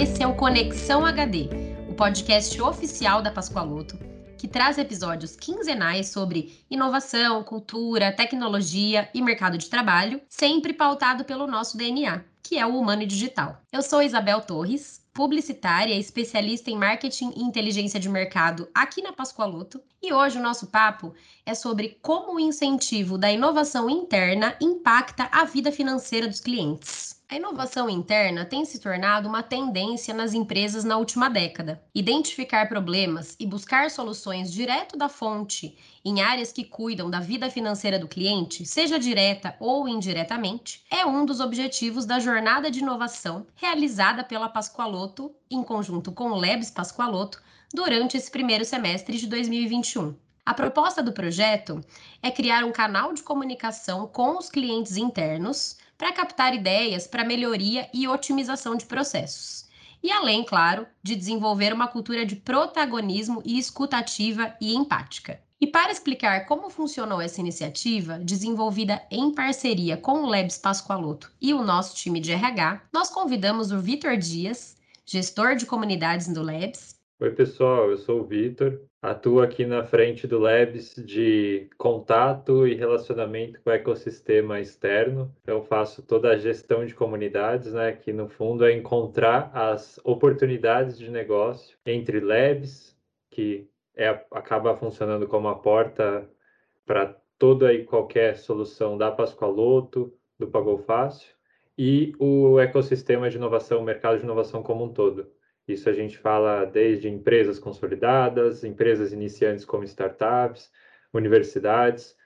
Esse é o Conexão HD, o podcast oficial da Pascoaloto, que traz episódios quinzenais sobre inovação, cultura, tecnologia e mercado de trabalho, sempre pautado pelo nosso DNA, que é o humano e digital. Eu sou Isabel Torres, publicitária, especialista em marketing e inteligência de mercado aqui na Pascoaloto. E hoje o nosso papo é sobre como o incentivo da inovação interna impacta a vida financeira dos clientes. A inovação interna tem se tornado uma tendência nas empresas na última década. Identificar problemas e buscar soluções direto da fonte em áreas que cuidam da vida financeira do cliente, seja direta ou indiretamente, é um dos objetivos da jornada de inovação realizada pela Pascoaloto em conjunto com o Lebs Pascoaloto durante esse primeiro semestre de 2021. A proposta do projeto é criar um canal de comunicação com os clientes internos para captar ideias para melhoria e otimização de processos. E além, claro, de desenvolver uma cultura de protagonismo e escutativa e empática. E para explicar como funcionou essa iniciativa, desenvolvida em parceria com o Lebs Pascoaloto e o nosso time de RH, nós convidamos o Vitor Dias, gestor de comunidades do Lebs, Oi, pessoal, eu sou o Vitor, atuo aqui na frente do Labs de contato e relacionamento com o ecossistema externo. Então, faço toda a gestão de comunidades, né, que no fundo é encontrar as oportunidades de negócio entre Labs, que é, acaba funcionando como a porta para toda e qualquer solução da Pascoaloto, do Pagou Fácil, e o ecossistema de inovação, o mercado de inovação como um todo. Isso a gente fala desde empresas consolidadas, empresas iniciantes como startups, universidades,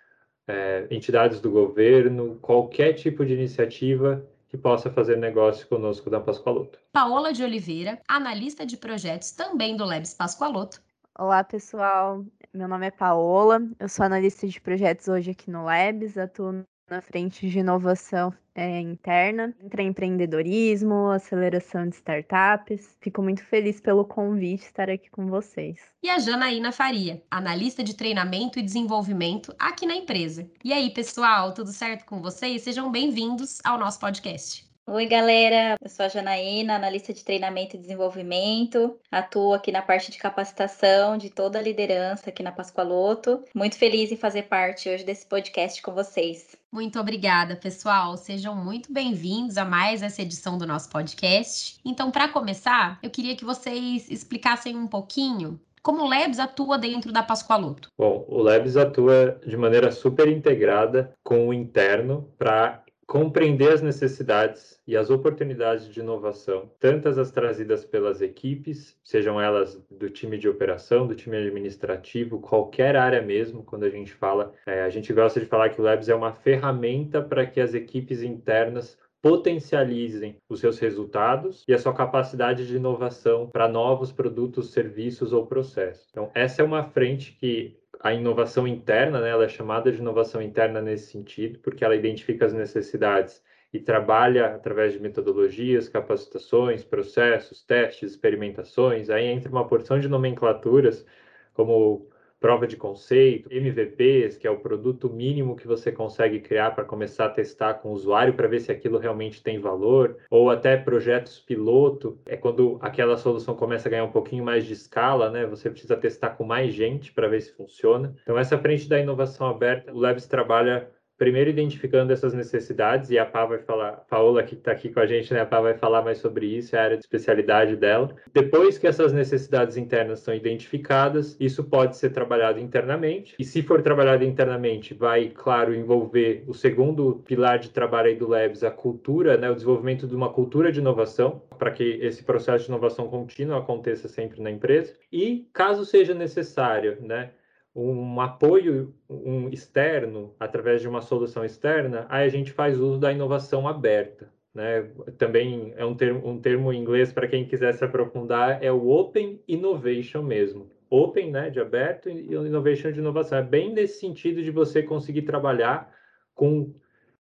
é, entidades do governo, qualquer tipo de iniciativa que possa fazer negócio conosco da Pascoaloto. Paola de Oliveira, analista de projetos também do Labs Pascoaloto. Olá, pessoal. Meu nome é Paola, eu sou analista de projetos hoje aqui no Labs, atuo na frente de inovação é, interna, empreendedorismo, aceleração de startups. Fico muito feliz pelo convite estar aqui com vocês. E a Janaína Faria, analista de treinamento e desenvolvimento aqui na empresa. E aí, pessoal, tudo certo com vocês? Sejam bem-vindos ao nosso podcast. Oi, galera. Eu sou a Janaína, analista de treinamento e desenvolvimento. Atuo aqui na parte de capacitação de toda a liderança aqui na Pascoaloto. Muito feliz em fazer parte hoje desse podcast com vocês. Muito obrigada, pessoal. Sejam muito bem-vindos a mais essa edição do nosso podcast. Então, para começar, eu queria que vocês explicassem um pouquinho como o Labs atua dentro da Pascoaloto? Bom, o Labs atua de maneira super integrada com o interno para compreender as necessidades e as oportunidades de inovação, tantas as trazidas pelas equipes, sejam elas do time de operação, do time administrativo, qualquer área mesmo, quando a gente fala, é, a gente gosta de falar que o Labs é uma ferramenta para que as equipes internas potencializem os seus resultados e a sua capacidade de inovação para novos produtos, serviços ou processos. Então, essa é uma frente que a inovação interna, né, ela é chamada de inovação interna nesse sentido, porque ela identifica as necessidades e trabalha através de metodologias, capacitações, processos, testes, experimentações. Aí entra uma porção de nomenclaturas, como prova de conceito, MVPs, que é o produto mínimo que você consegue criar para começar a testar com o usuário para ver se aquilo realmente tem valor, ou até projetos piloto, é quando aquela solução começa a ganhar um pouquinho mais de escala, né? Você precisa testar com mais gente para ver se funciona. Então essa frente da inovação aberta, o Labs trabalha primeiro identificando essas necessidades, e a Pá vai falar, Paola que está aqui com a gente, né, a Pá vai falar mais sobre isso, é a área de especialidade dela. Depois que essas necessidades internas são identificadas, isso pode ser trabalhado internamente, e se for trabalhado internamente, vai, claro, envolver o segundo pilar de trabalho aí do Labs, a cultura, né, o desenvolvimento de uma cultura de inovação, para que esse processo de inovação contínua aconteça sempre na empresa, e caso seja necessário, né, um apoio um externo, através de uma solução externa, aí a gente faz uso da inovação aberta. Né? Também é um termo, um termo em inglês para quem quiser se aprofundar, é o Open Innovation mesmo. Open, né, de aberto, e Innovation de inovação. É bem nesse sentido de você conseguir trabalhar com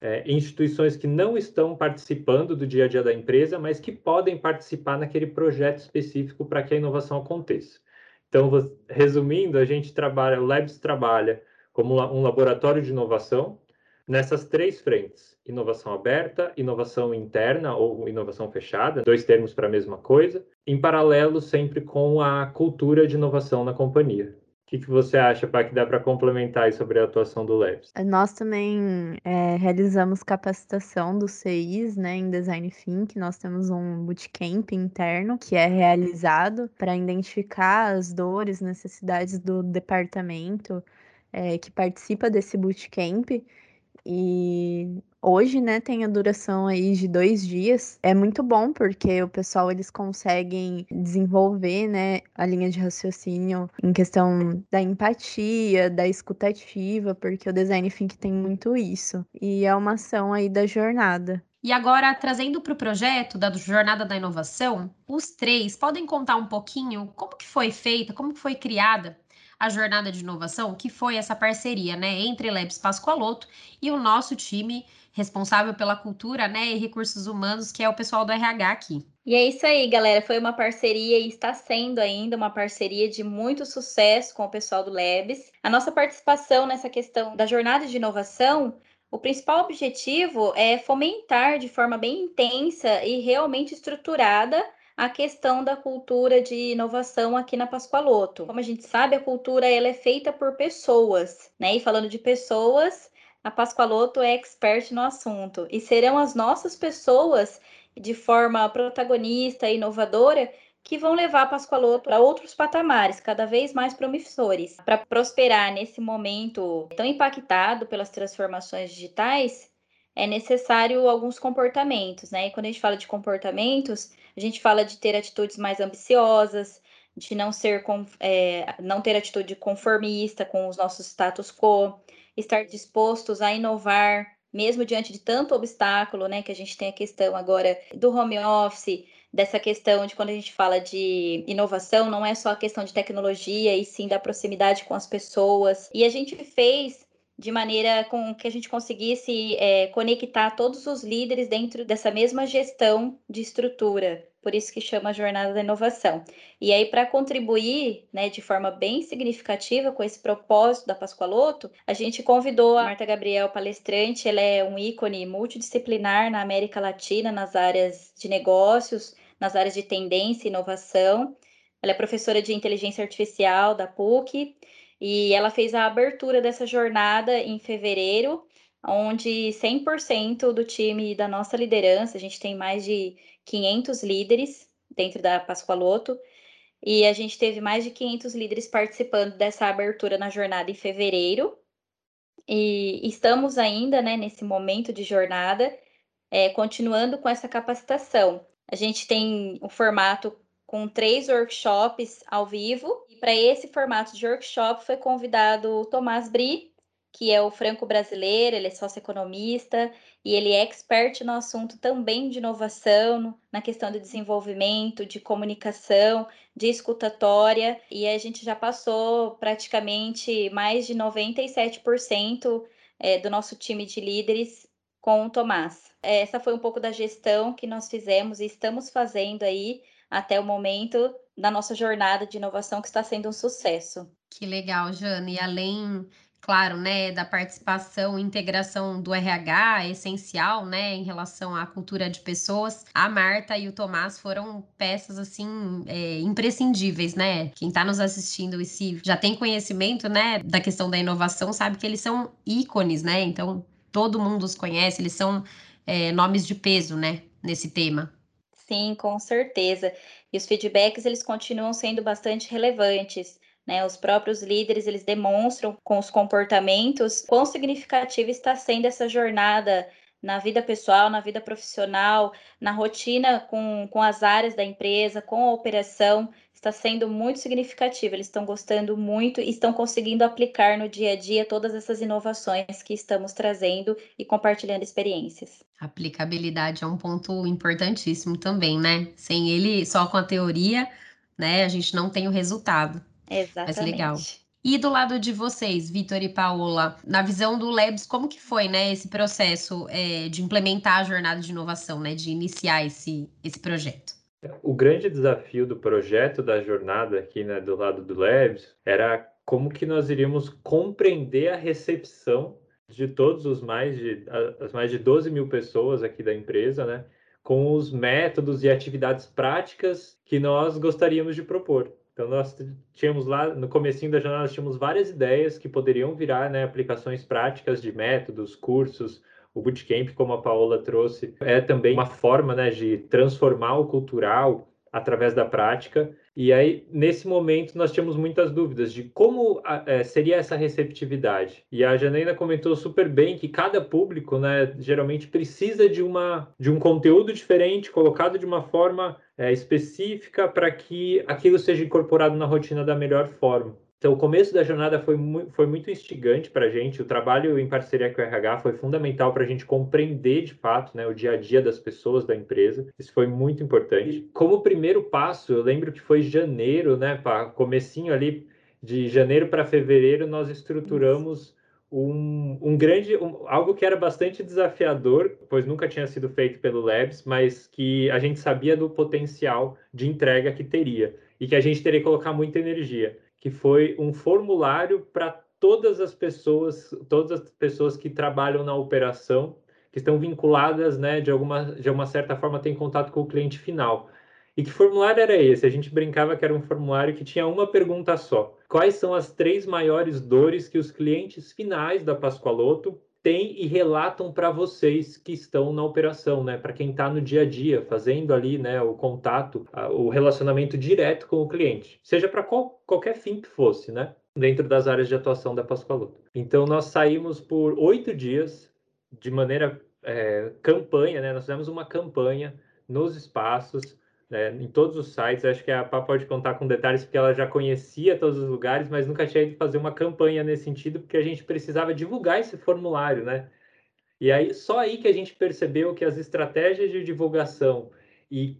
é, instituições que não estão participando do dia a dia da empresa, mas que podem participar naquele projeto específico para que a inovação aconteça. Então, resumindo, a gente trabalha, o Labs trabalha como um laboratório de inovação, nessas três frentes: inovação aberta, inovação interna ou inovação fechada, dois termos para a mesma coisa, em paralelo sempre com a cultura de inovação na companhia. Que, que você acha, Pá, que dá para complementar sobre a atuação do Labs? Nós também é, realizamos capacitação do CIs né, em Design Think. Nós temos um bootcamp interno que é realizado para identificar as dores, necessidades do departamento é, que participa desse bootcamp e hoje, né, tem a duração aí de dois dias. É muito bom porque o pessoal eles conseguem desenvolver, né, a linha de raciocínio em questão da empatia, da escutativa, porque o design think tem muito isso. E é uma ação aí da jornada. E agora, trazendo para o projeto da Jornada da Inovação, os três podem contar um pouquinho como que foi feita, como que foi criada a jornada de inovação, que foi essa parceria, né, entre Labs Pascoaloto e o nosso time responsável pela cultura, né, e recursos humanos, que é o pessoal do RH aqui. E é isso aí, galera. Foi uma parceria e está sendo ainda uma parceria de muito sucesso com o pessoal do Labs. A nossa participação nessa questão da jornada de inovação o principal objetivo é fomentar de forma bem intensa e realmente estruturada a questão da cultura de inovação aqui na Pascoaloto. Como a gente sabe, a cultura ela é feita por pessoas, né? E falando de pessoas, a Pascoaloto é expert no assunto e serão as nossas pessoas de forma protagonista e inovadora que vão levar a Pascoaloto para outros patamares, cada vez mais promissores. Para prosperar nesse momento tão impactado pelas transformações digitais, é necessário alguns comportamentos, né? E quando a gente fala de comportamentos, a gente fala de ter atitudes mais ambiciosas, de não ser é, não ter atitude conformista com os nossos status quo, estar dispostos a inovar, mesmo diante de tanto obstáculo, né? Que a gente tem a questão agora do home office, dessa questão de quando a gente fala de inovação, não é só a questão de tecnologia, e sim da proximidade com as pessoas. E a gente fez de maneira com que a gente conseguisse é, conectar todos os líderes dentro dessa mesma gestão de estrutura. Por isso que chama Jornada da Inovação. E aí, para contribuir né, de forma bem significativa com esse propósito da Pascoaloto, a gente convidou a Marta Gabriel, palestrante. Ela é um ícone multidisciplinar na América Latina, nas áreas de negócios, nas áreas de tendência e inovação. Ela é professora de inteligência artificial da PUC e ela fez a abertura dessa jornada em fevereiro, onde 100% do time da nossa liderança, a gente tem mais de 500 líderes dentro da Pascoaloto, e a gente teve mais de 500 líderes participando dessa abertura na jornada em fevereiro. E estamos ainda né, nesse momento de jornada, é, continuando com essa capacitação. A gente tem o formato com três workshops ao vivo. Para esse formato de workshop foi convidado o Tomás Bri, que é o franco-brasileiro, ele é socioeconomista e ele é expert no assunto também de inovação, na questão de desenvolvimento, de comunicação, de escutatória, e a gente já passou praticamente mais de 97% é, do nosso time de líderes com o Tomás. Essa foi um pouco da gestão que nós fizemos e estamos fazendo aí até o momento da nossa jornada de inovação que está sendo um sucesso. Que legal, Jane. E além, claro, né, da participação e integração do RH, é essencial, né, em relação à cultura de pessoas, a Marta e o Tomás foram peças, assim, é, imprescindíveis, né? Quem está nos assistindo e se já tem conhecimento, né, da questão da inovação, sabe que eles são ícones, né? Então, todo mundo os conhece, eles são é, nomes de peso, né, nesse tema. Sim, com certeza. E os feedbacks eles continuam sendo bastante relevantes. Né? Os próprios líderes eles demonstram com os comportamentos quão significativa está sendo essa jornada na vida pessoal, na vida profissional, na rotina com, com as áreas da empresa, com a operação, está sendo muito significativa. Eles estão gostando muito e estão conseguindo aplicar no dia a dia todas essas inovações que estamos trazendo e compartilhando experiências. aplicabilidade é um ponto importantíssimo também, né? Sem ele, só com a teoria, né, a gente não tem o resultado. Exatamente. Mas legal. E do lado de vocês, Vitor e Paola, na visão do Labs, como que foi, né, esse processo é, de implementar a jornada de inovação, né, de iniciar esse, esse projeto? O grande desafio do projeto da jornada aqui, né, do lado do Labs, era como que nós iríamos compreender a recepção de todos os mais de as mais de 12 mil pessoas aqui da empresa, né? Com os métodos e atividades práticas que nós gostaríamos de propor. Então nós tínhamos lá no comecinho da jornada tínhamos várias ideias que poderiam virar, né, aplicações práticas de métodos, cursos, o bootcamp, como a Paola trouxe, é também uma forma né, de transformar o cultural através da prática. E aí, nesse momento, nós tínhamos muitas dúvidas de como é, seria essa receptividade. E a Janaína comentou super bem que cada público, né, geralmente precisa de, uma, de um conteúdo diferente, colocado de uma forma é, específica para que aquilo seja incorporado na rotina da melhor forma. Então, o começo da jornada foi, mu foi muito instigante para a gente. O trabalho em parceria com o RH foi fundamental para a gente compreender de fato né, o dia a dia das pessoas da empresa. Isso foi muito importante. Como primeiro passo, eu lembro que foi janeiro, né, para comecinho ali de janeiro para fevereiro, nós estruturamos um, um grande, um, algo que era bastante desafiador, pois nunca tinha sido feito pelo Labs, mas que a gente sabia do potencial de entrega que teria e que a gente teria que colocar muita energia que foi um formulário para todas as pessoas, todas as pessoas que trabalham na operação, que estão vinculadas, né, de alguma, de uma certa forma, têm contato com o cliente final. E que formulário era esse? A gente brincava que era um formulário que tinha uma pergunta só. Quais são as três maiores dores que os clientes finais da Pascoaloto têm e relatam para vocês que estão na operação, né? Para quem está no dia a dia, fazendo ali, né, o contato, o relacionamento direto com o cliente, seja para qual, qualquer fim que fosse, né? Dentro das áreas de atuação da Pascoaloto. Então, nós saímos por oito dias de maneira é, campanha, né? Nós fizemos uma campanha nos espaços né, em todos os sites. Acho que a Pá pode contar com detalhes, porque ela já conhecia todos os lugares, mas nunca tinha ido fazer uma campanha nesse sentido, porque a gente precisava divulgar esse formulário, né? E aí, só aí que a gente percebeu que as estratégias de divulgação e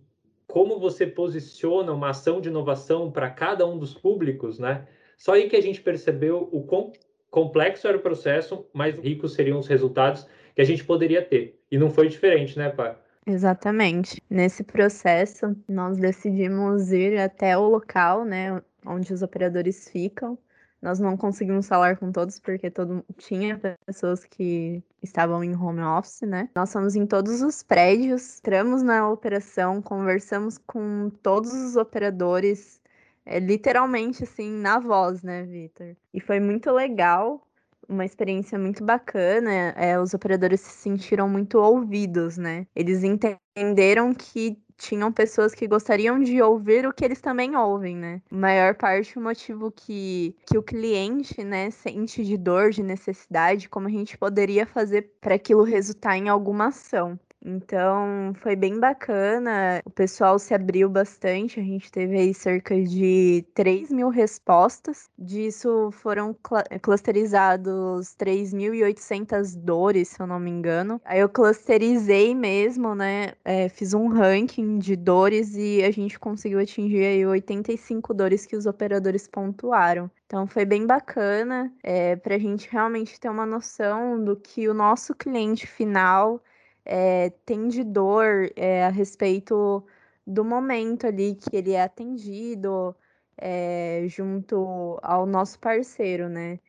como você posiciona uma ação de inovação para cada um dos públicos, né? Só aí que a gente percebeu o quão complexo era o processo, mais ricos seriam os resultados que a gente poderia ter. E não foi diferente, né, Pá? Exatamente. Nesse processo, nós decidimos ir até o local, né, onde os operadores ficam. Nós não conseguimos falar com todos porque todo tinha pessoas que estavam em home office, né? Nós fomos em todos os prédios, entramos na operação, conversamos com todos os operadores, é, literalmente assim, na voz, né, Vitor? E foi muito legal uma experiência muito bacana. É, os operadores se sentiram muito ouvidos, né? Eles entenderam que tinham pessoas que gostariam de ouvir o que eles também ouvem, né? Maior parte o motivo que, que o cliente, né, sente de dor, de necessidade, como a gente poderia fazer para aquilo resultar em alguma ação. Então, foi bem bacana. O pessoal se abriu bastante. A gente teve aí cerca de 3 mil respostas. Disso foram cl clusterizados 3.800 dores, se eu não me engano. Aí eu clusterizei mesmo, né? É, fiz um ranking de dores e a gente conseguiu atingir aí 85 dores que os operadores pontuaram. Então foi bem bacana é, para a gente realmente ter uma noção do que o nosso cliente final é, tem de dor é, a respeito do momento ali que ele é atendido é, junto ao nosso parceiro, né?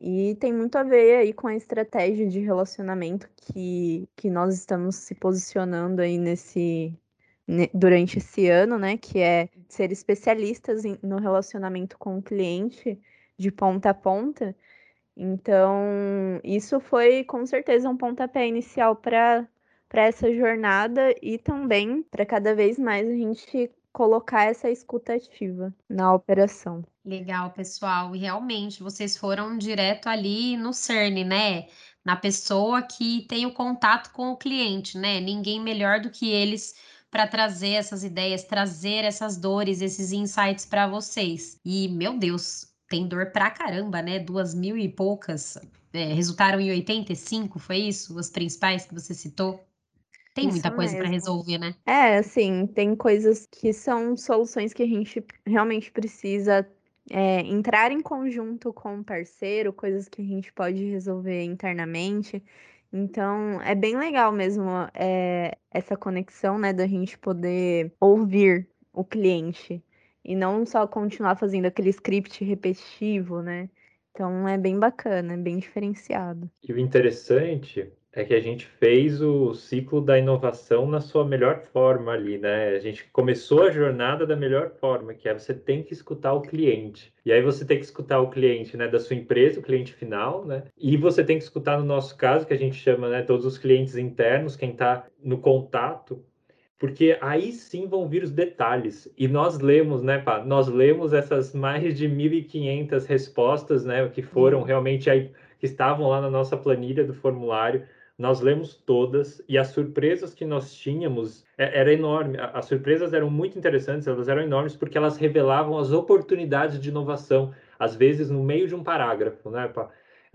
E tem muito a ver aí com a estratégia de relacionamento que, que nós estamos se posicionando aí nesse durante esse ano, né? Que é ser especialistas em, no relacionamento com o cliente de ponta a ponta. Então, isso foi com certeza um pontapé inicial para para essa jornada e também para cada vez mais a gente colocar essa escuta ativa na operação. Legal, pessoal. E realmente vocês foram direto ali no CERN, né? Na pessoa que tem o contato com o cliente, né? Ninguém melhor do que eles para trazer essas ideias, trazer essas dores, esses insights para vocês. E, meu Deus, tem dor pra caramba, né? Duas mil e poucas. É, resultaram em 85, foi isso? Os principais que você citou? Tem Isso muita coisa para resolver, né? É, assim, tem coisas que são soluções que a gente realmente precisa é, entrar em conjunto com o parceiro, coisas que a gente pode resolver internamente. Então, é bem legal mesmo é, essa conexão, né, da gente poder ouvir o cliente e não só continuar fazendo aquele script repetitivo, né? Então é bem bacana, é bem diferenciado. E o interessante é que a gente fez o ciclo da inovação na sua melhor forma ali, né? A gente começou a jornada da melhor forma, que é você tem que escutar o cliente. E aí você tem que escutar o cliente, né, da sua empresa, o cliente final, né? E você tem que escutar no nosso caso, que a gente chama, né, todos os clientes internos, quem está no contato, porque aí sim vão vir os detalhes. E nós lemos, né, pá, nós lemos essas mais de 1.500 respostas, né, que foram realmente aí, que estavam lá na nossa planilha do formulário nós lemos todas e as surpresas que nós tínhamos é, era enorme. As surpresas eram muito interessantes, elas eram enormes porque elas revelavam as oportunidades de inovação, às vezes no meio de um parágrafo, né?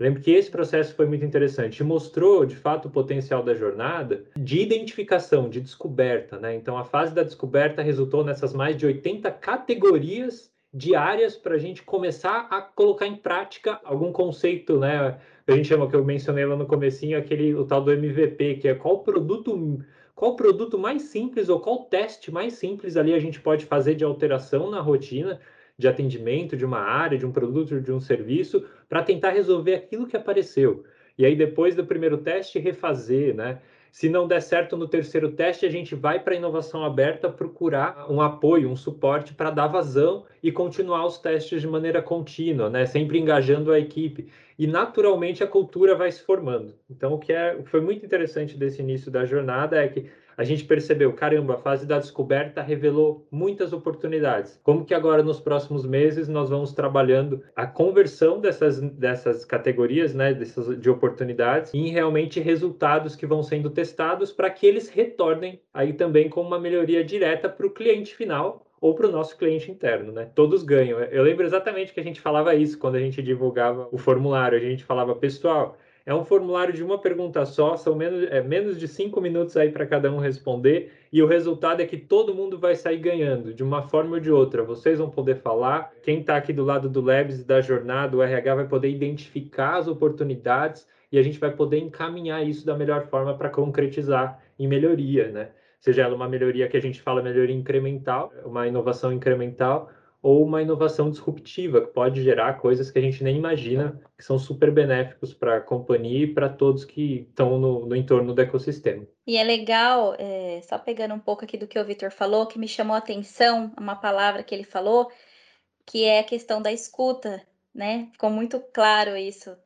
Lembro que esse processo foi muito interessante mostrou, de fato, o potencial da jornada de identificação, de descoberta, né? Então, a fase da descoberta resultou nessas mais de 80 categorias diárias para a gente começar a colocar em prática algum conceito, né? A gente chama que eu mencionei lá no comecinho, aquele o tal do MVP, que é qual produto qual produto mais simples ou qual teste mais simples ali a gente pode fazer de alteração na rotina de atendimento de uma área, de um produto, de um serviço, para tentar resolver aquilo que apareceu. E aí depois do primeiro teste refazer, né? Se não der certo no terceiro teste, a gente vai para a inovação aberta procurar um apoio, um suporte para dar vazão e continuar os testes de maneira contínua, né? sempre engajando a equipe. E naturalmente a cultura vai se formando. Então, o que, é, foi muito interessante desse início da jornada é que a gente percebeu, caramba, a fase da descoberta revelou muitas oportunidades. Como que agora nos próximos meses nós vamos trabalhando a conversão dessas, dessas categorias, né, dessas, de oportunidades em realmente resultados que vão sendo testados para que eles retornem aí também com uma melhoria direta para o cliente final ou para o nosso cliente interno, né? Todos ganham. Eu lembro exatamente que a gente falava isso quando a gente divulgava o formulário. A gente falava, pessoal, é um formulário de uma pergunta só, são menos, é, menos de cinco minutos aí para cada um responder, e o resultado é que todo mundo vai sair ganhando, de uma forma ou de outra. Vocês vão poder falar, quem está aqui do lado do Labs da jornada, o RH vai poder identificar as oportunidades e a gente vai poder encaminhar isso da melhor forma para concretizar em melhoria, né? Seja ela uma melhoria que a gente fala melhoria incremental, uma inovação incremental, ou uma inovação disruptiva, que pode gerar coisas que a gente nem imagina, que são super benéficos para a companhia e para todos que estão no, no, entorno do ecossistema. E é legal, é, só pegando um pouco aqui do que o Vitor falou, que me chamou a atenção, uma palavra que ele falou, que é a questão da escuta, né? Ficou muito claro isso.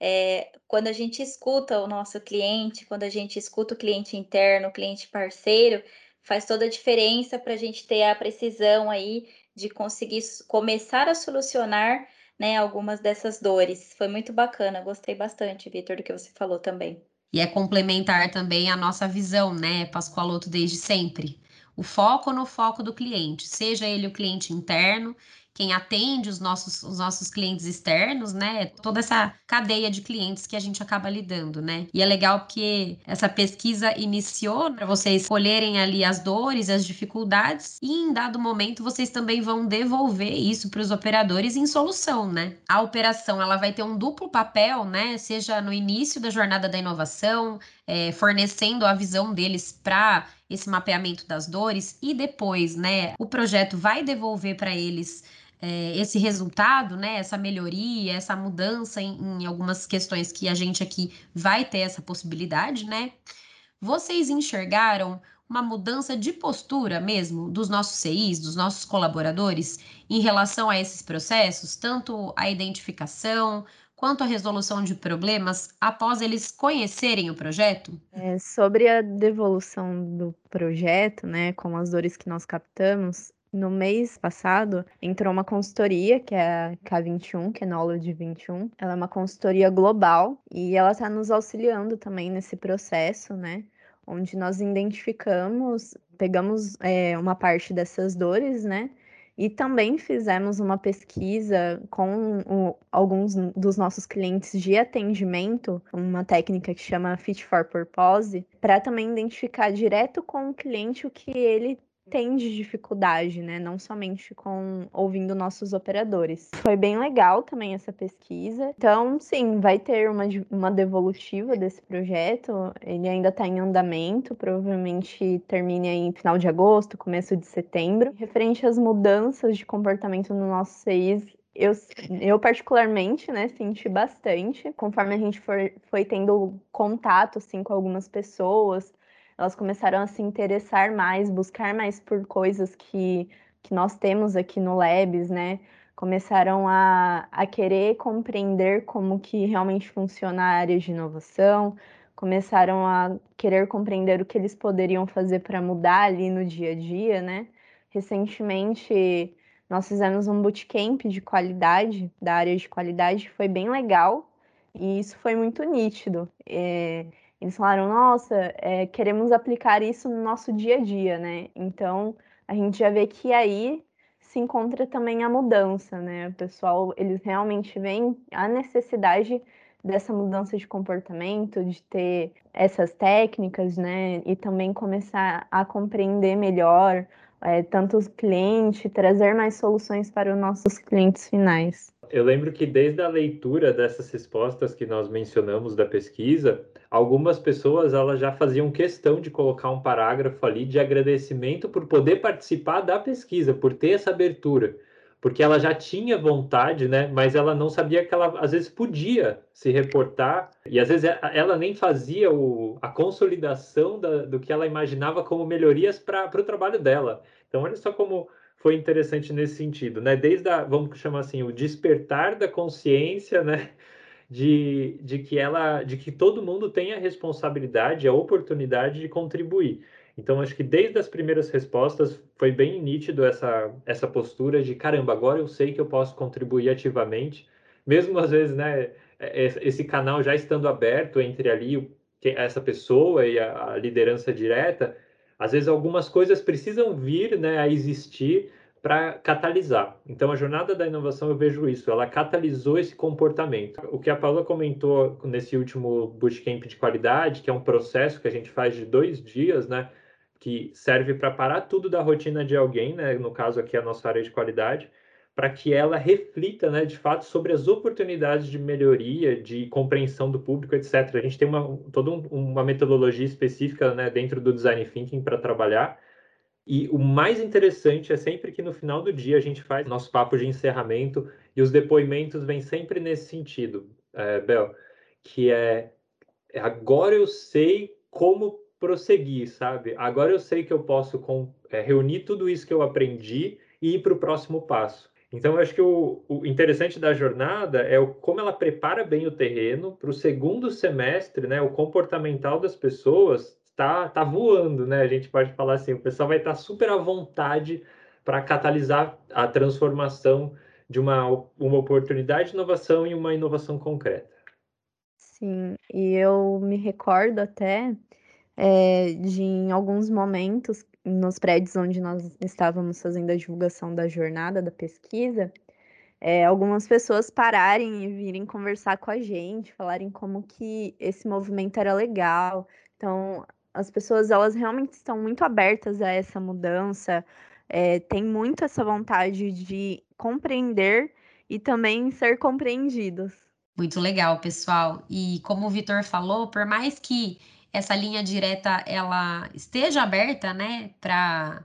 É, quando a gente escuta o nosso cliente, quando a gente escuta o cliente interno, o cliente parceiro, faz toda a diferença para a gente ter a precisão aí de conseguir começar a solucionar né, algumas dessas dores. Foi muito bacana, gostei bastante, Vitor, do que você falou também. E é complementar também a nossa visão, né, Pascoaloto, desde sempre. O foco no foco do cliente, seja ele o cliente interno, quem atende os nossos, os nossos clientes externos, né? Toda essa cadeia de clientes que a gente acaba lidando, né? E é legal porque essa pesquisa iniciou para vocês escolherem ali as dores, as dificuldades, e em dado momento vocês também vão devolver isso para os operadores em solução, né? A operação ela vai ter um duplo papel, né? Seja no início da jornada da inovação, é, fornecendo a visão deles para esse mapeamento das dores e depois, né, o projeto vai devolver para eles é, esse resultado, né, essa melhoria, essa mudança em, em, algumas questões que a gente aqui vai ter essa possibilidade, né? Vocês enxergaram uma mudança de postura mesmo dos nossos CIs, dos nossos colaboradores, em relação a esses processos, tanto a identificação quanto a resolução de problemas após eles conhecerem o projeto? É, sobre a devolução do projeto, né, com as dores que nós captamos, no mês passado, entrou uma consultoria, que é a K21, que é Knowledge 21. Ela é uma consultoria global e ela está nos auxiliando também nesse processo, né? Onde nós identificamos, pegamos é, uma parte dessas dores, né? E também fizemos uma pesquisa com o, alguns dos nossos clientes de atendimento, uma técnica que chama Fit for Purpose, para também identificar direto com o cliente o que ele tem de dificuldade, né? Não somente com ouvindo nossos operadores. Foi bem legal também essa pesquisa. Então, sim, vai ter uma, uma devolutiva desse projeto. Ele ainda está em andamento, provavelmente termine em final de agosto, começo de setembro. Referente às mudanças de comportamento no nosso CIS, eu, eu particularmente, né, senti bastante, conforme a gente for, foi tendo contato, assim, com algumas pessoas, elas começaram a se interessar mais, buscar mais por coisas que, que nós temos aqui no Labs, né, começaram a, a querer compreender como que realmente funciona a área de inovação, começaram a querer compreender o que eles poderiam fazer para mudar ali no dia a dia, né? Recentemente, nós fizemos um bootcamp de qualidade, da área de qualidade, foi bem legal e isso foi muito nítido. É, eles falaram, nossa, é, queremos aplicar isso no nosso dia a dia, né? Então, a gente já vê que aí se encontra também a mudança, né? O pessoal, eles realmente veem a necessidade dessa mudança de comportamento, de ter essas técnicas, né? E também começar a compreender melhor é, tanto os clientes, trazer mais soluções para os nossos clientes finais. Eu lembro que desde a leitura dessas respostas que nós mencionamos da pesquisa, algumas pessoas elas já faziam questão de colocar um parágrafo ali de agradecimento por poder participar da pesquisa, por ter essa abertura porque ela já tinha vontade, né? Mas ela não sabia que ela às vezes podia se reportar e às vezes ela nem fazia o, a consolidação da, do que ela imaginava como melhorias para o trabalho dela. Então olha só como foi interessante nesse sentido, né? Desde a, vamos chamar assim, o despertar da consciência, né? De, de que ela, de que todo mundo tem a responsabilidade, a oportunidade de contribuir. Então, acho que desde as primeiras respostas foi bem nítido essa, essa postura de caramba, agora eu sei que eu posso contribuir ativamente, mesmo às vezes, né, é, esse canal já estando aberto entre ali essa pessoa e a, a liderança direta, às vezes algumas coisas precisam vir né, a existir para catalisar. Então, a jornada da inovação, eu vejo isso, ela catalisou esse comportamento. O que a Paula comentou nesse último bootcamp de qualidade, que é um processo que a gente faz de dois dias, né? que serve para parar tudo da rotina de alguém, né? no caso aqui a nossa área de qualidade, para que ela reflita, né, de fato, sobre as oportunidades de melhoria, de compreensão do público, etc. A gente tem uma, toda um, uma metodologia específica né, dentro do design thinking para trabalhar. E o mais interessante é sempre que no final do dia a gente faz nosso papo de encerramento e os depoimentos vêm sempre nesse sentido, é, Bel, que é agora eu sei como prosseguir, sabe? Agora eu sei que eu posso com, é, reunir tudo isso que eu aprendi e ir para o próximo passo. Então, eu acho que o, o, interessante da jornada é o, como ela prepara bem o terreno para o segundo semestre, né? O comportamental das pessoas está tá voando, né? A gente pode falar assim, o pessoal vai estar tá super à vontade para catalisar a transformação de uma, uma oportunidade de inovação em uma inovação concreta. Sim, e eu me recordo até é, de em alguns momentos, nos prédios onde nós estávamos fazendo a divulgação da jornada, da pesquisa, é, algumas pessoas pararem e virem conversar com a gente, falarem como que esse movimento era legal. Então, as pessoas, elas realmente estão muito abertas a essa mudança, é, tem muito essa vontade de compreender e também ser compreendidos. Muito legal, pessoal. E como o Vitor falou, por mais que essa linha direta ela esteja aberta, né, para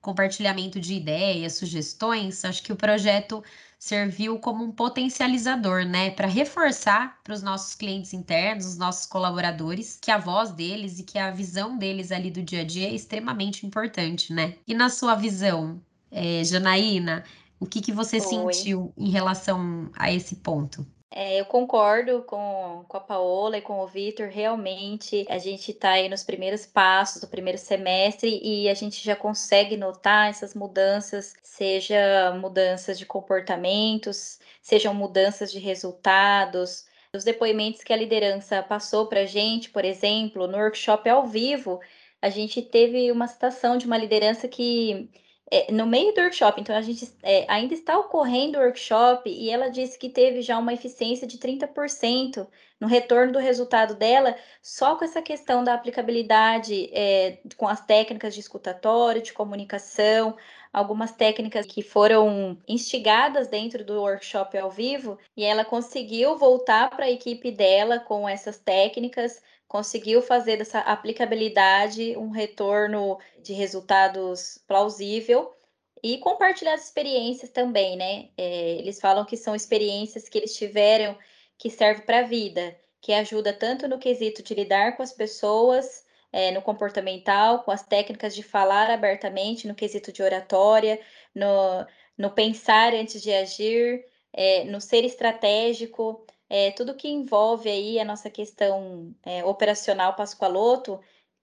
compartilhamento de ideias, sugestões, acho que o projeto serviu como um potencializador, né, para reforçar para os nossos clientes internos, os nossos colaboradores, que a voz deles e que a visão deles ali do dia a dia é extremamente importante, né? E na sua visão, é, Janaína, o que, que você sentiu em relação a esse ponto? É, eu concordo com, com a Paola e com o Vitor. Realmente, a gente está aí nos primeiros passos do primeiro semestre e a gente já consegue notar essas mudanças, seja mudanças de comportamentos, sejam mudanças de resultados. Os depoimentos que a liderança passou para a gente, por exemplo, no workshop ao vivo, a gente teve uma citação de uma liderança que é, no meio do workshop, então a gente é, ainda está ocorrendo o workshop e ela disse que teve já uma eficiência de 30% no retorno do resultado dela, só com essa questão da aplicabilidade é, com as técnicas de escutatório, de comunicação, algumas técnicas que foram instigadas dentro do workshop ao vivo, e ela conseguiu voltar para a equipe dela com essas técnicas conseguiu fazer dessa aplicabilidade um retorno de resultados plausível e compartilhar as experiências também, né? É, eles falam que são experiências que eles tiveram que servem para a vida, que ajuda tanto no quesito de lidar com as pessoas, é, no comportamental, com as técnicas de falar abertamente, no quesito de oratória, no, no pensar antes de agir, é, no ser estratégico, é, tudo que envolve aí a nossa questão é, operacional Pascoaloto,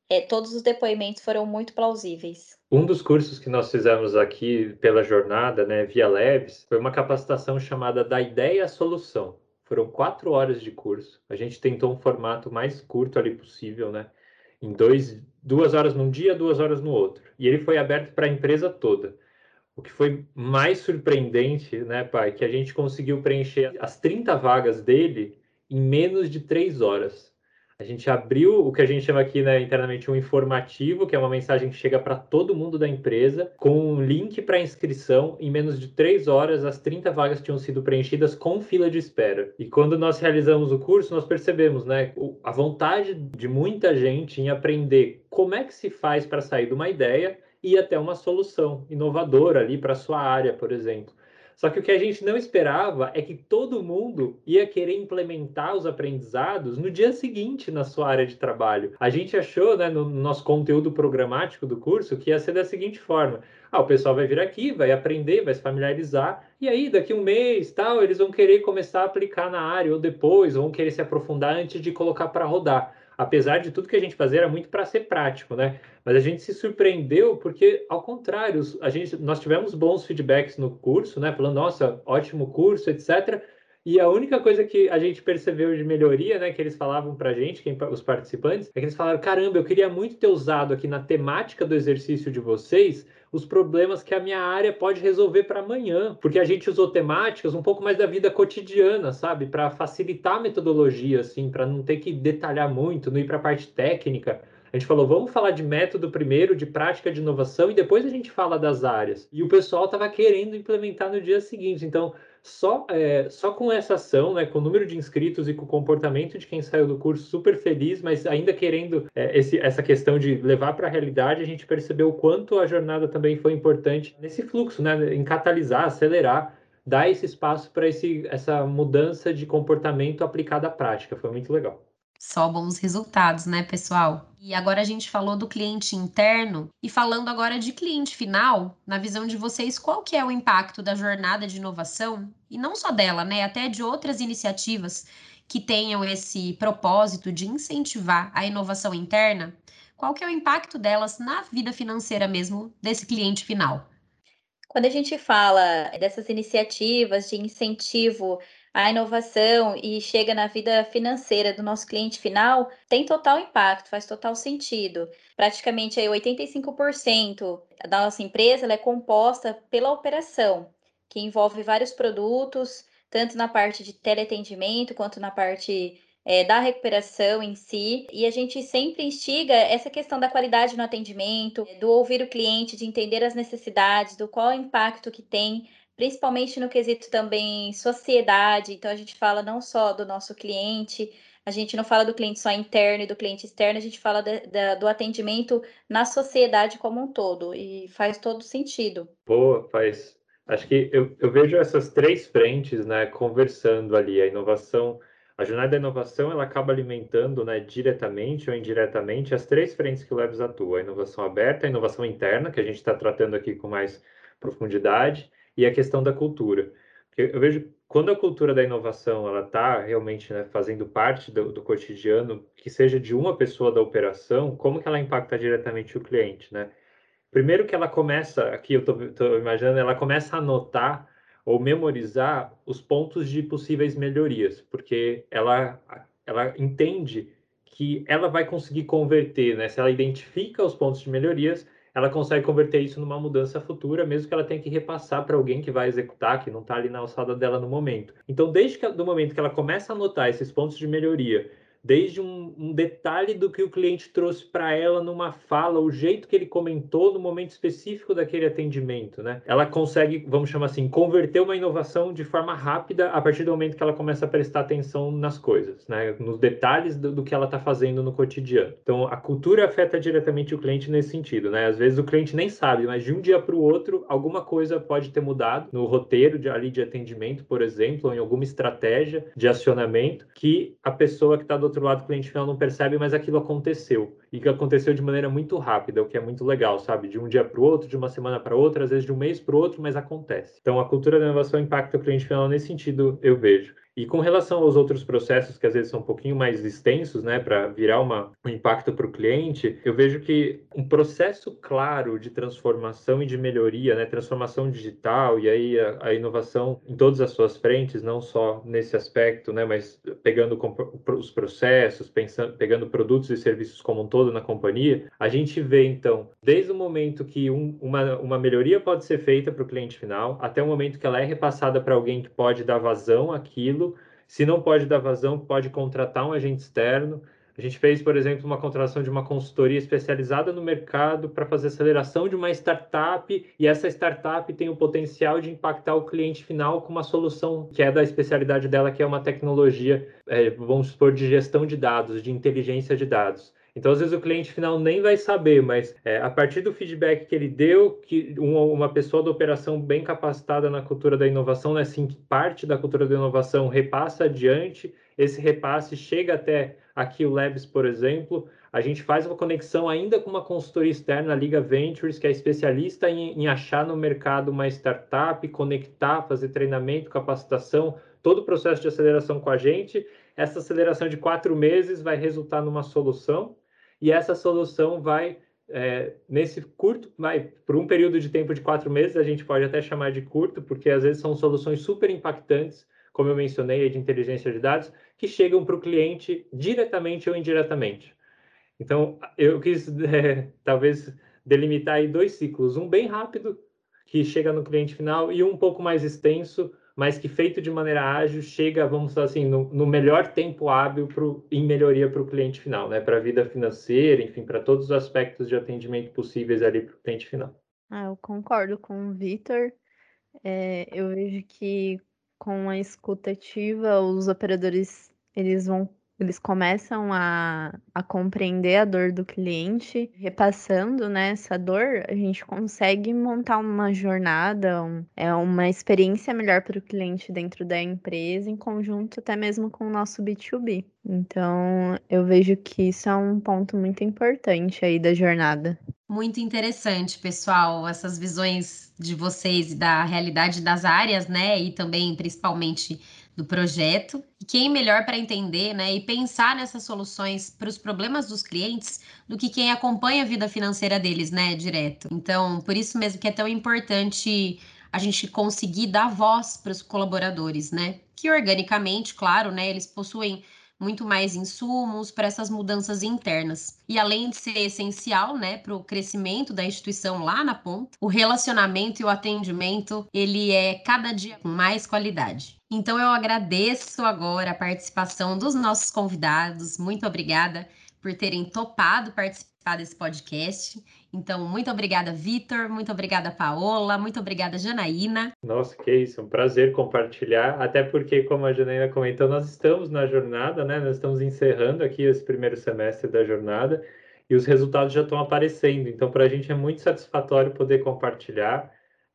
é, todos os depoimentos foram muito plausíveis. Um dos cursos que nós fizemos aqui pela jornada, né, via Labs, foi uma capacitação chamada da ideia à solução. Foram quatro horas de curso. A gente tentou um formato mais curto ali possível, né? Em dois, duas horas num dia, duas horas no outro. E ele foi aberto para a empresa toda. O que foi mais surpreendente, né, pai, que a gente conseguiu preencher as 30 vagas dele em menos de três horas. A gente abriu o que a gente chama aqui né, internamente um informativo, que é uma mensagem que chega para todo mundo da empresa, com um link para inscrição. Em menos de três horas, as 30 vagas tinham sido preenchidas com fila de espera. E quando nós realizamos o curso, nós percebemos né, a vontade de muita gente em aprender como é que se faz para sair de uma ideia e até uma solução inovadora ali para sua área, por exemplo. Só que o que a gente não esperava é que todo mundo ia querer implementar os aprendizados no dia seguinte na sua área de trabalho. A gente achou, né, no nosso conteúdo programático do curso, que ia ser da seguinte forma: ah, o pessoal vai vir aqui, vai aprender, vai se familiarizar, e aí daqui um mês, tal, eles vão querer começar a aplicar na área ou depois, vão querer se aprofundar antes de colocar para rodar apesar de tudo que a gente fazia era muito para ser prático, né? Mas a gente se surpreendeu porque, ao contrário, a gente, nós tivemos bons feedbacks no curso, né? Falando, nossa, ótimo curso, etc. E a única coisa que a gente percebeu de melhoria, né, que eles falavam para a gente, quem, os participantes, é que eles falaram: caramba, eu queria muito ter usado aqui na temática do exercício de vocês os problemas que a minha área pode resolver para amanhã, porque a gente usou temáticas um pouco mais da vida cotidiana, sabe, para facilitar a metodologia, assim, para não ter que detalhar muito, não ir para a parte técnica. A gente falou, vamos falar de método primeiro, de prática de inovação, e depois a gente fala das áreas. E o pessoal estava querendo implementar no dia seguinte. Então, só, é, só com essa ação, né, com o número de inscritos e com o comportamento de quem saiu do curso super feliz, mas ainda querendo é, esse, essa questão de levar para a realidade, a gente percebeu o quanto a jornada também foi importante nesse fluxo, né, em catalisar, acelerar, dar esse espaço para essa mudança de comportamento aplicada à prática. Foi muito legal. Só bons resultados, né, pessoal? E agora a gente falou do cliente interno e falando agora de cliente final, na visão de vocês, qual que é o impacto da jornada de inovação e não só dela, né, até de outras iniciativas que tenham esse propósito de incentivar a inovação interna? Qual que é o impacto delas na vida financeira mesmo desse cliente final? Quando a gente fala dessas iniciativas de incentivo a inovação e chega na vida financeira do nosso cliente final, tem total impacto, faz total sentido. Praticamente aí 85% da nossa empresa é composta pela operação, que envolve vários produtos, tanto na parte de teleatendimento quanto na parte é, da recuperação em si, e a gente sempre instiga essa questão da qualidade no atendimento, do ouvir o cliente, de entender as necessidades, do qual o impacto que tem principalmente no quesito também sociedade. Então, a gente fala não só do nosso cliente, a gente não fala do cliente só interno e do cliente externo, a gente fala de, de, do atendimento na sociedade como um todo, e faz todo sentido. Boa, faz. Acho que eu, eu vejo essas três frentes, né, conversando ali, a inovação, a jornada da inovação, ela acaba alimentando, né, diretamente ou indiretamente as três frentes que o Labs atua, a inovação aberta, a inovação interna, que a gente está tratando aqui com mais profundidade, e a questão da cultura. Porque eu vejo quando a cultura da inovação ela está realmente né, fazendo parte do, do, cotidiano, que seja de uma pessoa da operação, como que ela impacta diretamente o cliente, né? Primeiro que ela começa, aqui eu estou imaginando, ela começa a anotar ou memorizar os pontos de possíveis melhorias, porque ela, ela entende que ela vai conseguir converter, né? Se ela identifica os pontos de melhorias, ela consegue converter isso numa mudança futura, mesmo que ela tenha que repassar para alguém que vai executar, que não está ali na alçada dela no momento. Então, desde que, do momento que ela começa a notar esses pontos de melhoria, desde um, um detalhe do que o cliente trouxe para ela numa fala, o jeito que ele comentou no momento específico daquele atendimento, né? Ela consegue, vamos chamar assim, converter uma inovação de forma rápida a partir do momento que ela começa a prestar atenção nas coisas, né? Nos detalhes do, do que ela está fazendo no cotidiano. Então, a cultura afeta diretamente o cliente nesse sentido, né? Às vezes o cliente nem sabe, mas de um dia para o outro, alguma coisa pode ter mudado no roteiro de, ali de atendimento, por exemplo, ou em alguma estratégia de acionamento que a pessoa que está outro lado, o cliente final, não percebe, mas aquilo aconteceu. E que aconteceu de maneira muito rápida, o que é muito legal, sabe? De um dia para o outro, de uma semana para outra, às vezes de um mês para o outro, mas acontece. Então, a cultura da inovação impacta o cliente final nesse sentido, eu vejo. E com relação aos outros processos, que às vezes são um pouquinho mais extensos, né, para virar uma, um impacto para o cliente, eu vejo que um processo claro de transformação e de melhoria, né, transformação digital e aí a, a inovação em todas as suas frentes, não só nesse aspecto, né, mas pegando os processos, pensando, pegando produtos e serviços como um todo na companhia, a gente vê então, desde o momento que um, uma, uma melhoria pode ser feita para o cliente final, até o momento que ela é repassada para alguém que pode dar vazão àquilo se não pode dar vazão, pode contratar um agente externo. A gente fez, por exemplo, uma contratação de uma consultoria especializada no mercado para fazer aceleração de uma startup, e essa startup tem o potencial de impactar o cliente final com uma solução que é da especialidade dela, que é uma tecnologia, é, vamos supor, de gestão de dados, de inteligência de dados. Então, às vezes, o cliente final nem vai saber, mas é, a partir do feedback que ele deu, que uma, uma, pessoa da operação bem capacitada na cultura da inovação, né, assim, parte da cultura da inovação repassa adiante, esse repasse chega até aqui o Labs, por exemplo, a gente faz uma conexão ainda com uma consultoria externa, a Liga Ventures, que é especialista em, em achar no mercado uma startup, conectar, fazer treinamento, capacitação, todo o processo de aceleração com a gente. Essa aceleração de quatro meses vai resultar numa solução e essa solução vai, é, nesse curto, vai por um período de tempo de quatro meses, a gente pode até chamar de curto, porque às vezes são soluções super impactantes, como eu mencionei, de inteligência de dados, que chegam para o cliente diretamente ou indiretamente. Então, eu quis é, talvez delimitar aí dois ciclos, um bem rápido, que chega no cliente final, e um pouco mais extenso, mas que feito de maneira ágil chega, vamos dizer assim, no, no melhor tempo hábil pro, em melhoria para o cliente final, né? Para a vida financeira, enfim, para todos os aspectos de atendimento possíveis ali para o cliente final. Ah, eu concordo com o Vitor. É, eu vejo que com a escuta ativa, os operadores eles vão eles começam a, a compreender a dor do cliente, repassando né, essa dor, a gente consegue montar uma jornada, um, é uma experiência melhor para o cliente dentro da empresa, em conjunto até mesmo com o nosso B2B. Então, eu vejo que isso é um ponto muito importante aí da jornada. Muito interessante, pessoal, essas visões de vocês da realidade das áreas, né? E também, principalmente, do projeto. E quem melhor para entender né, e pensar nessas soluções para os problemas dos clientes do que quem acompanha a vida financeira deles, né, direto. Então, por isso mesmo que é tão importante a gente conseguir dar voz para os colaboradores, né? Que organicamente, claro, né, eles possuem muito mais insumos para essas mudanças internas. E além de ser essencial, né, para o crescimento da instituição lá na ponta, o relacionamento e o atendimento, ele é cada dia com mais qualidade. Então eu agradeço agora a participação dos nossos convidados. Muito obrigada por terem topado participar desse podcast. Então, muito obrigada, Vitor. Muito obrigada, Paola. Muito obrigada, Janaína. Nossa, que isso. Um prazer compartilhar. Até porque, como a Janaína comentou, nós estamos na jornada, né? Nós estamos encerrando aqui esse primeiro semestre da jornada e os resultados já estão aparecendo. Então, para a gente é muito satisfatório poder compartilhar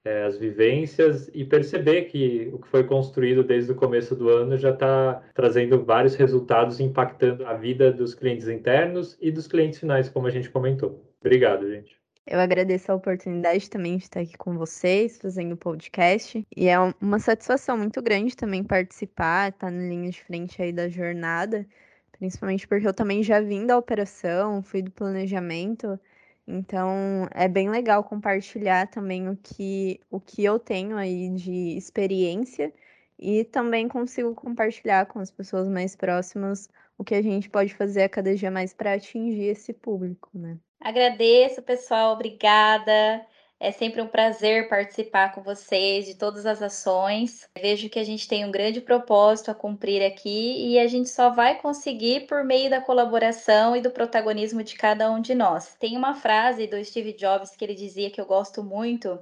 é, as vivências e perceber que o que foi construído desde o começo do ano já está trazendo vários resultados impactando a vida dos clientes internos e dos clientes finais, como a gente comentou. Obrigado, gente. Eu agradeço a oportunidade também de estar aqui com vocês, fazendo o podcast. E é uma satisfação muito grande também participar, estar na linha de frente aí da jornada, principalmente porque eu também já vim da operação, fui do planejamento. Então, é bem legal compartilhar também o que, o que eu tenho aí de experiência e também consigo compartilhar com as pessoas mais próximas o que a gente pode fazer a cada dia mais para atingir esse público, né? Agradeço, pessoal, obrigada. É sempre um prazer participar com vocês de todas as ações. Vejo que a gente tem um grande propósito a cumprir aqui e a gente só vai conseguir por meio da colaboração e do protagonismo de cada um de nós. Tem uma frase do Steve Jobs que ele dizia que eu gosto muito,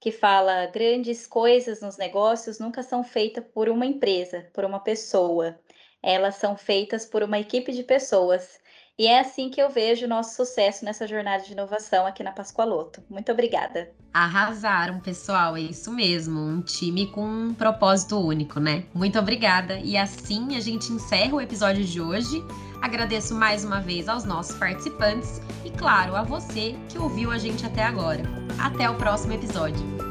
que fala: grandes coisas nos negócios nunca são feitas por uma empresa, por uma pessoa. Elas são feitas por uma equipe de pessoas. E é assim que eu vejo o nosso sucesso nessa jornada de inovação aqui na Pascoaloto. Muito obrigada. Arrasaram, pessoal, é isso mesmo. Um time com um propósito único, né? Muito obrigada. E assim a gente encerra o episódio de hoje. Agradeço mais uma vez aos nossos participantes e, claro, a você que ouviu a gente até agora. Até o próximo episódio.